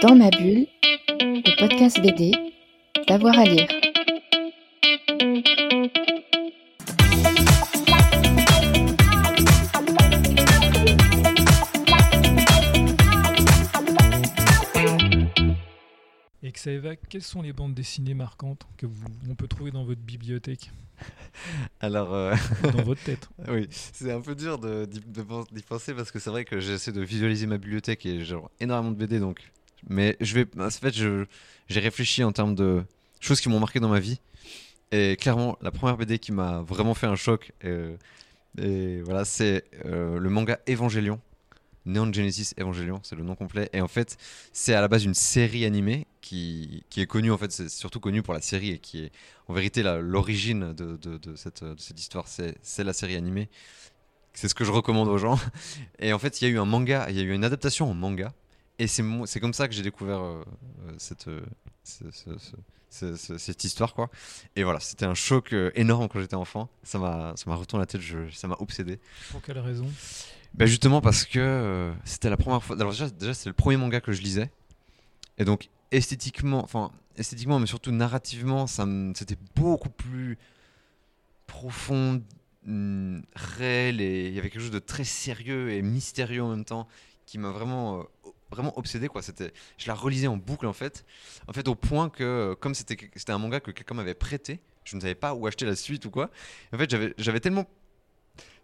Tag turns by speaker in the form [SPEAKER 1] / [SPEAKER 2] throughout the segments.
[SPEAKER 1] Dans ma bulle, le podcast BD, d'avoir à lire.
[SPEAKER 2] Et Xaeva, quelles sont les bandes dessinées marquantes que vous, on peut trouver dans votre bibliothèque
[SPEAKER 3] Alors, euh,
[SPEAKER 2] Dans votre tête
[SPEAKER 3] oui, c'est un peu dur d'y penser parce que c'est vrai que j'essaie de visualiser ma bibliothèque et j'ai énormément de BD donc. Mais je vais, en fait, j'ai réfléchi en termes de choses qui m'ont marqué dans ma vie. Et clairement, la première BD qui m'a vraiment fait un choc, euh, et voilà, c'est euh, le manga Evangelion. Neon Genesis Evangelion, c'est le nom complet. Et en fait, c'est à la base une série animée qui, qui est connue, en fait, c'est surtout connu pour la série et qui est en vérité l'origine de, de- cette, cette histoire. C'est la série animée. C'est ce que je recommande aux gens. Et en fait, il y a eu un manga, il y a eu une adaptation en manga. Et c'est comme ça que j'ai découvert euh, euh, cette, euh, ce- ce- ce- ce- ce- cette histoire, quoi. Et voilà, c'était un choc énorme quand j'étais enfant. Ça m'a retourné la tête, je- ça m'a obsédé.
[SPEAKER 2] Pour quelle raison?
[SPEAKER 3] Ben justement parce que euh, c'était la première fois. Alors déjà, déjà c'est le premier manga que je lisais. Et donc esthétiquement, enfin esthétiquement, mais surtout narrativement, c'était beaucoup plus profond, hum, réel et il y avait quelque chose de très sérieux et mystérieux en même temps qui m'a vraiment vraiment obsédé quoi. C'était, je la relisais en boucle en fait, en fait au point que comme c'était c'était un manga que quelqu'un m'avait prêté, je ne savais pas où acheter la suite ou quoi. En fait j'avais j'avais tellement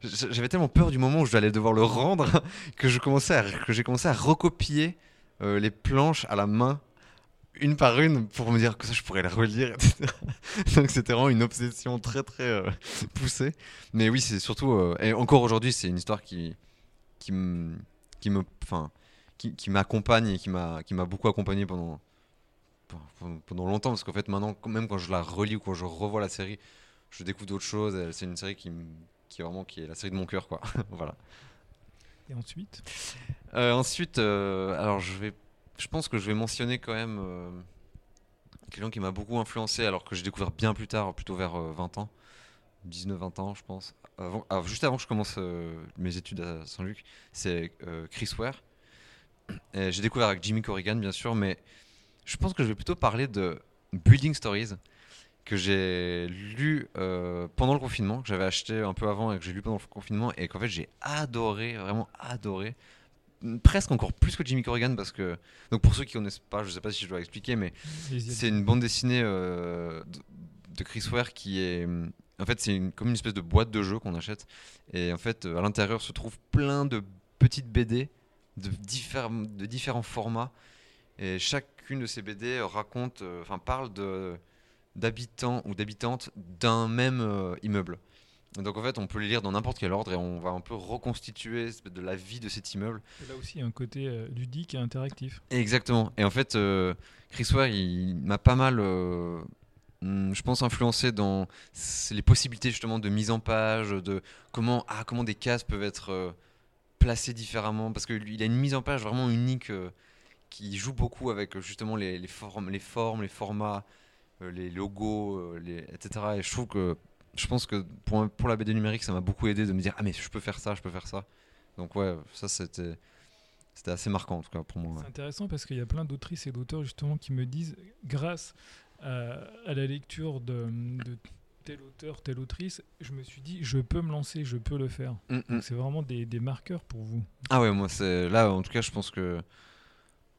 [SPEAKER 3] j'avais tellement peur du moment où j'allais devoir le rendre que je commençais à, que j'ai commencé à recopier euh, les planches à la main une par une pour me dire que ça je pourrais les relire etc. donc c'était vraiment une obsession très très euh, poussée mais oui c'est surtout euh, et encore aujourd'hui c'est une histoire qui qui me qui me enfin qui, qui m'accompagne et qui m'a beaucoup accompagné pendant pendant- longtemps parce qu'en fait maintenant même quand je la relis ou quand je revois la série je découvre d'autres choses. C'est une série qui qui est vraiment qui est la série de mon cœur quoi. Voilà.
[SPEAKER 2] Et ensuite?
[SPEAKER 3] Euh, ensuite euh, alors je vais je pense que je vais mentionner quand même euh, quelqu'un qui m'a beaucoup influencé alors que j'ai découvert bien plus tard plutôt vers euh, 20 ans. 19 20 ans je pense. Avant, ah, juste avant que je commence mes études à Saint-Luc c'est Chris Ware j'ai découvert avec Jimmy Corrigan bien sûr mais je pense que je vais plutôt parler de Building Stories que j'ai lu euh, pendant le confinement, que j'avais acheté un peu avant et que j'ai lu pendant le confinement et qu'en fait j'ai adoré, vraiment adoré. Mm, Presque encore plus que Jimmy Corrigan parce que. Donc pour ceux qui connaissent pas, je sais pas si je dois expliquer, mais c'est une bande dessinée euh, de, Chris Ware qui est. hum, En fait, c'est une- comme une espèce de boîte de jeu qu'on achète. Et en fait, euh, à l'intérieur se trouvent plein de petites BD de, différents de différents formats. Et chacune de ces BD raconte, euh, enfin parle de d'habitants ou d'habitantes d'un même euh, immeuble. Donc en fait, on peut les lire dans n'importe quel ordre et on va un peu reconstituer de la vie de cet immeuble.
[SPEAKER 2] Et là aussi, il y a un côté euh, ludique et interactif.
[SPEAKER 3] Exactement. Et en fait, euh, Chris Ware, il m'a pas mal, euh, hum, je pense, influencé dans les possibilités justement de mise en page, de comment, ah, comment des cases peuvent être placées différemment, parce qu'il a une mise en page vraiment unique euh, qui joue beaucoup avec euh, justement les, les formes, les formes, les formats, euh, les logos, les, etc. Et je trouve que, je pense que pour, un- pour la BD numérique, ça m'a beaucoup aidé de me dire, ah mais je peux faire ça, je peux faire ça. Donc ouais, ça c'était, c'était assez marquant en tout cas pour moi. ouais.
[SPEAKER 2] C'est intéressant parce qu'il y a plein d'autrices et d'auteurs justement qui me disent, grâce à, à la lecture de, de tel auteur, telle autrice, je me suis dit, je peux me lancer, je peux le faire.
[SPEAKER 3] Mm, mm.
[SPEAKER 2] C'est vraiment des, des marqueurs pour vous.
[SPEAKER 3] Ah ouais, moi c'est là en tout cas je pense que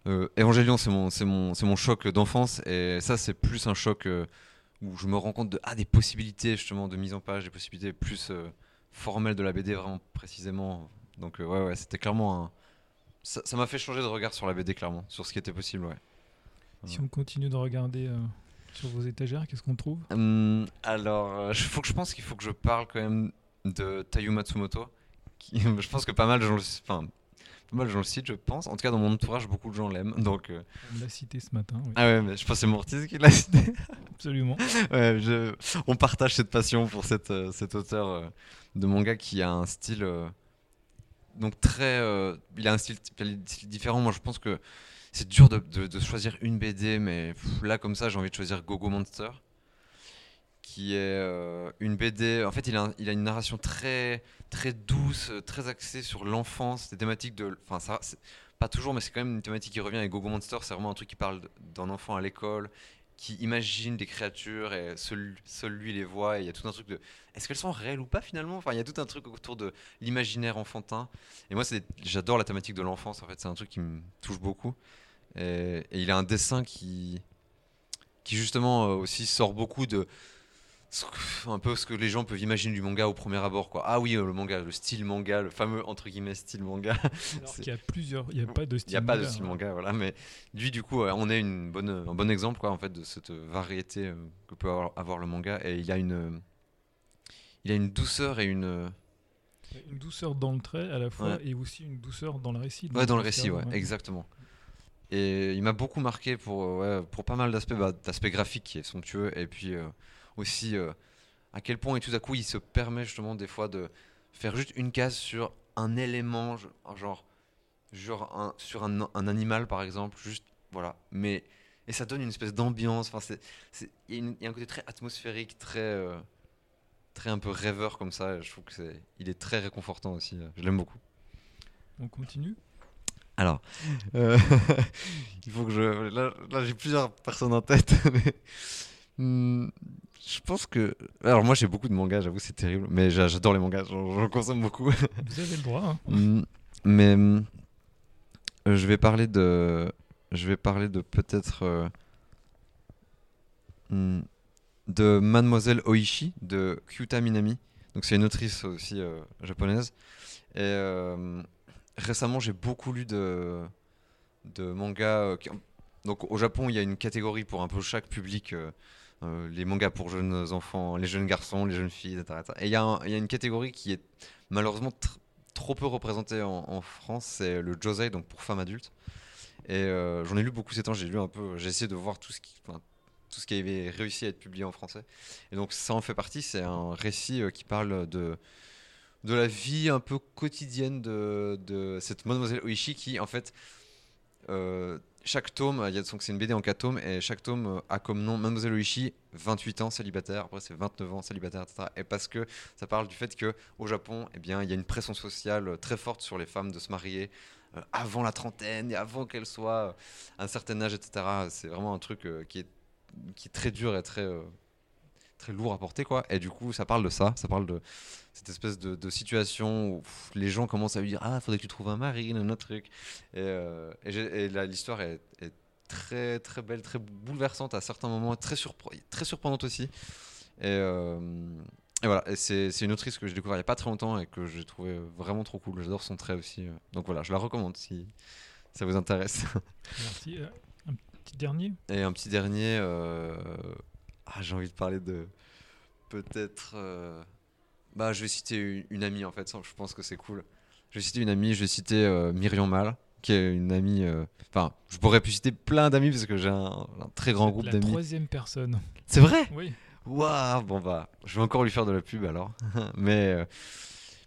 [SPEAKER 3] euh, Evangelion c'est mon mon mon choc d'enfance et ça c'est plus un choc euh, où je me rends compte de ah des possibilités justement de mise en page, des possibilités plus euh, formelles de la BD vraiment précisément. Donc euh, ouais ouais, c'était clairement un ça m'a fait changer de regard sur la BD clairement, sur ce qui était possible, ouais.
[SPEAKER 2] Si on continue de regarder sur vos étagères, qu'est-ce qu'on trouve?
[SPEAKER 3] Hum, alors, il faut que je pense qu'il faut que je parle quand même de Tayu Matsumoto. Qui, je pense que pas mal de gens le, enfin, pas mal de gens le citent, je pense. En tout cas, dans mon entourage, beaucoup de gens l'aiment. Donc, euh,
[SPEAKER 2] On l'a cité ce matin. oui.
[SPEAKER 3] ah ouais, mais je pense que c'est Mortis qui l'a cité.
[SPEAKER 2] Absolument.
[SPEAKER 3] Ouais, je- on partage cette passion pour cette, euh, cet auteur euh, de manga qui a un style euh, donc très euh, il a un style, il a un style différent moi je pense que c'est dur de, de- choisir une BD mais là comme ça j'ai envie de choisir Gogo Monster qui est euh, une BD en fait il a, une narration très très douce très axée sur l'enfance des thématiques de enfin ça pas toujours, mais c'est quand même une thématique qui revient. Et Gogo Monster, c'est vraiment un truc qui parle d'un enfant à l'école qui imagine des créatures et seul, lui les voit. Et il y a tout un truc de est-ce qu'elles sont réelles ou pas finalement? Enfin, il y a tout un truc autour de l'imaginaire enfantin. Et moi, j'adore la thématique de l'enfance. En fait, c'est un truc qui me touche beaucoup. Et, et il a un dessin qui, qui justement euh, aussi sort beaucoup de ce que- un peu ce que les gens peuvent imaginer du manga au premier abord. Quoi. Ah oui, euh, le manga, le style manga, le fameux entre guillemets style manga.
[SPEAKER 2] Alors qu'il y a plusieurs, il n'y a pas de
[SPEAKER 3] Il
[SPEAKER 2] style.
[SPEAKER 3] n'y a pas de style
[SPEAKER 2] hein.
[SPEAKER 3] manga, voilà. Mais lui, du coup, euh, on est une bonne, un bon exemple, quoi, en fait, de cette variété euh, que peut avoir, avoir le manga. Et il a une, euh, il a une douceur et une, euh,
[SPEAKER 2] Une douceur dans le trait à la fois
[SPEAKER 3] Ouais.
[SPEAKER 2] et aussi une douceur dans le récit.
[SPEAKER 3] ouais, dans le récit,
[SPEAKER 2] que,
[SPEAKER 3] ouais, exactement. Et il m'a beaucoup marqué pour, euh, pour pas mal d'aspects, bah, d'aspects graphiques qui est somptueux, et puis euh, aussi euh, à quel point et tout à coup il se permet justement des fois de faire juste une case sur un élément, genre, genre sur un, animal par exemple, juste voilà. Mais et ça donne une espèce d'ambiance. Enfin, il y, a un côté très atmosphérique, très, très un peu rêveur comme ça. et Je trouve que c'est, il est très réconfortant aussi. Je l'aime beaucoup.
[SPEAKER 2] On continue?
[SPEAKER 3] Alors, euh, il faut que je. Là, là, j'ai plusieurs personnes en tête. mais, hmm, je pense que. Alors, moi, j'ai beaucoup de mangas, j'avoue, c'est terrible. Mais j'a- j'adore les mangas, j'en consomme beaucoup.
[SPEAKER 2] Vous avez le droit. hein.
[SPEAKER 3] Hmm, mais hmm, euh, je vais parler de. Je vais parler de peut-être. euh, de Mademoiselle Oishi de Kyuta Minami. Donc, c'est une autrice aussi euh, japonaise. Et récemment, j'ai beaucoup lu de, de mangas. euh, donc, au Japon, il y a une catégorie pour un peu chaque public. euh, euh, les mangas pour jeunes enfants, les jeunes garçons, les jeunes filles, etc. Et il y, a une catégorie qui est malheureusement tr- trop peu représentée en, France, c'est le josei, donc pour femmes adultes. Et j'en ai lu beaucoup ces temps, j'ai lu un peu, j'ai essayé de voir tout ce qui, tout ce qui avait réussi à être publié en français. Et donc ça en fait partie, c'est un récit qui parle de, de la vie un peu quotidienne de, cette mademoiselle Oishi qui en fait euh, chaque tome, c'est une BD en 4 tomes et chaque tome a comme nom Mademoiselle Oishi, 28 ans célibataire, après c'est 29 ans célibataire, etc. Et parce que ça parle du fait que au Japon, eh bien, il y a une pression sociale très forte sur les femmes de se marier euh, avant la trentaine et avant qu'elles soient à un certain âge, etc. C'est vraiment un truc euh, qui est qui est très dur et très très lourd à porter quoi. Et du coup, ça parle de ça, ça parle de cette espèce de, de situation où pff, les gens commencent à lui dire ah faudrait que tu trouves un mari, un autre truc. Et, euh, et j'ai- et là, l'histoire est, est très très belle, très bouleversante à certains moments, très, surpre- très surprenante aussi. Et, euh, et voilà, et c'est c'est une autrice que j'ai découvert il n'y a pas très longtemps et que j'ai trouvé vraiment trop cool. J'adore son trait aussi. euh. Donc voilà, je la recommande si ça vous intéresse.
[SPEAKER 2] Merci. Euh, Un petit dernier?
[SPEAKER 3] Et un petit dernier, euh, ah, j'ai envie de parler de peut-être. euh, Bah, je vais citer une, une amie en fait, ça, je pense que c'est cool. Je vais citer une amie, je vais citer euh, Myriam Mal, qui est une amie. euh, Enfin, je pourrais plus citer plein d'amis parce que j'ai un, un très grand groupe
[SPEAKER 2] La
[SPEAKER 3] d'amis.
[SPEAKER 2] troisième personne.
[SPEAKER 3] C'est vrai?
[SPEAKER 2] Oui.
[SPEAKER 3] Waouh Bon bah, je vais encore lui faire de la pub alors. mais, euh,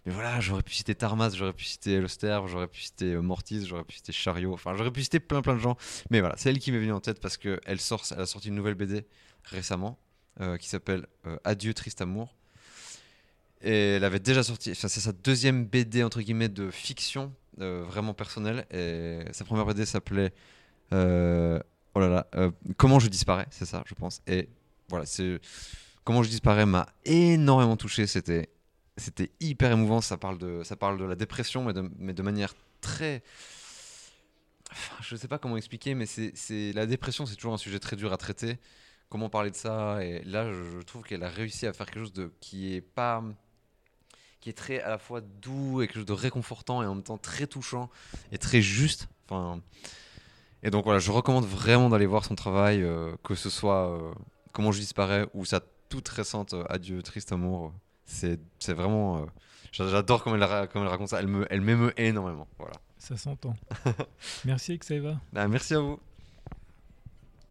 [SPEAKER 3] mais voilà, j'aurais pu citer Tarmas, j'aurais pu citer Loster, j'aurais pu citer euh, Mortis, j'aurais pu citer Chariot, enfin j'aurais pu citer plein plein de gens. Mais voilà, c'est elle qui m'est venue en tête parce qu'elle sort, elle a sorti une nouvelle BD récemment euh, qui s'appelle euh, Adieu triste amour. Et elle avait déjà sorti, c'est sa deuxième BD entre guillemets de fiction euh, vraiment personnelle. Et sa première BD s'appelait oh là là, Comment je disparais, c'est ça, je pense. Et voilà, c'est Comment je disparais m'a énormément touché. C'était c'était hyper émouvant. Ça parle de ça parle de la dépression, mais de, manière très Enfin, je sais pas comment expliquer, mais c'est- la dépression, c'est toujours un sujet très dur à traiter. Comment parler de ça Et là, je, trouve qu'elle a réussi à faire quelque chose de qui est pas qui est très à la fois doux et quelque chose de réconfortant et en même temps très touchant et très juste. Enfin, et donc voilà, je recommande vraiment d'aller voir son travail, euh, que ce soit euh, Comment je disparais ou sa toute récente euh, Adieu triste amour. C'est vraiment. j'a- J'adore comment comment elle raconte ça. Elle me- elle m'émeut énormément. Voilà.
[SPEAKER 2] Ça s'entend. Merci Xaeva.
[SPEAKER 3] Bah, merci à vous.